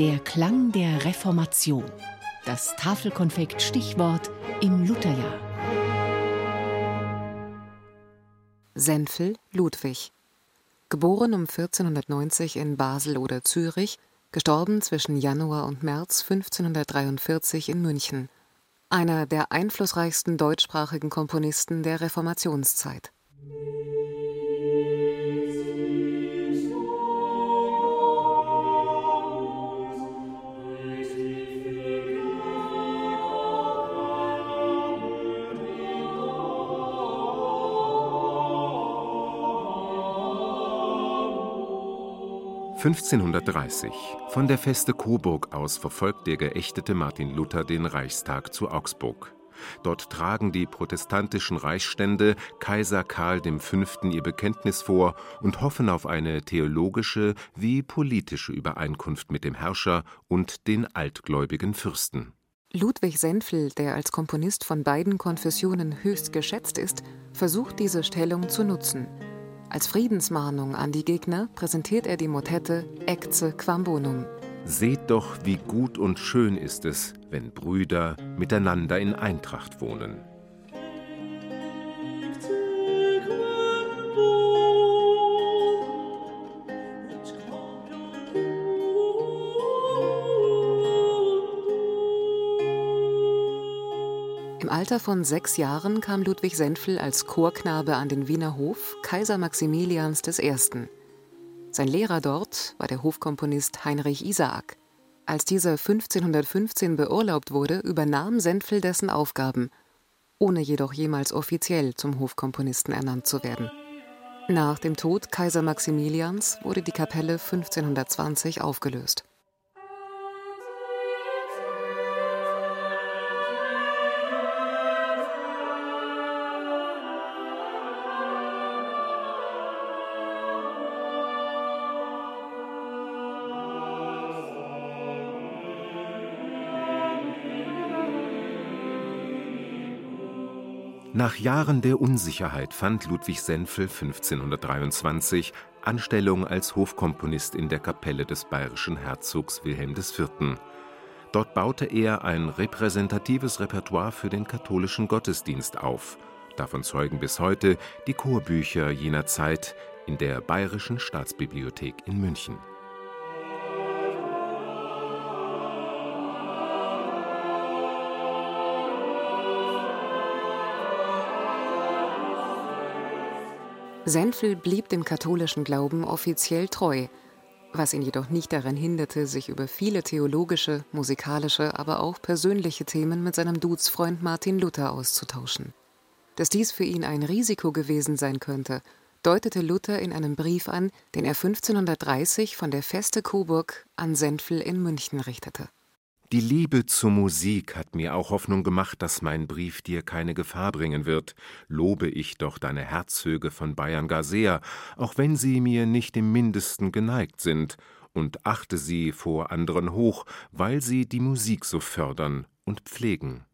Der Klang der Reformation. Das Tafelkonfekt Stichwort im Lutherjahr. Senfel Ludwig. Geboren um 1490 in Basel oder Zürich, gestorben zwischen Januar und März 1543 in München. Einer der einflussreichsten deutschsprachigen Komponisten der Reformationszeit. (1530) Von der Feste Coburg aus verfolgt der geächtete Martin Luther den Reichstag zu Augsburg. Dort tragen die protestantischen Reichsstände Kaiser Karl V. ihr Bekenntnis vor und hoffen auf eine theologische wie politische Übereinkunft mit dem Herrscher und den altgläubigen Fürsten. Ludwig Senfl, der als Komponist von beiden Konfessionen höchst geschätzt ist, versucht diese Stellung zu nutzen als Friedensmahnung an die Gegner präsentiert er die Motette Ecce Quam Bonum. Seht doch, wie gut und schön ist es, wenn Brüder miteinander in Eintracht wohnen. Alter von sechs Jahren kam Ludwig Senfl als Chorknabe an den Wiener Hof Kaiser Maximilians I. Sein Lehrer dort war der Hofkomponist Heinrich Isaak. Als dieser 1515 beurlaubt wurde, übernahm Senfl dessen Aufgaben, ohne jedoch jemals offiziell zum Hofkomponisten ernannt zu werden. Nach dem Tod Kaiser Maximilians wurde die Kapelle 1520 aufgelöst Nach Jahren der Unsicherheit fand Ludwig Senfl 1523 Anstellung als Hofkomponist in der Kapelle des bayerischen Herzogs Wilhelm IV. Dort baute er ein repräsentatives Repertoire für den katholischen Gottesdienst auf. Davon zeugen bis heute die Chorbücher jener Zeit in der Bayerischen Staatsbibliothek in München Senfl blieb dem katholischen Glauben offiziell treu, was ihn jedoch nicht daran hinderte, sich über viele theologische, musikalische, aber auch persönliche Themen mit seinem Duzfreund Martin Luther auszutauschen. Dass dies für ihn ein Risiko gewesen sein könnte, deutete Luther in einem Brief an, den er 1530 von der Feste Coburg an Senfl in München richtete die Liebe zur Musik hat mir auch Hoffnung gemacht, dass mein Brief dir keine Gefahr bringen wird. Lobe ich doch deine Herzöge von Bayern gar sehr, auch wenn sie mir nicht im mindesten geneigt sind, und achte sie vor anderen hoch, weil sie die Musik so fördern und pflegen.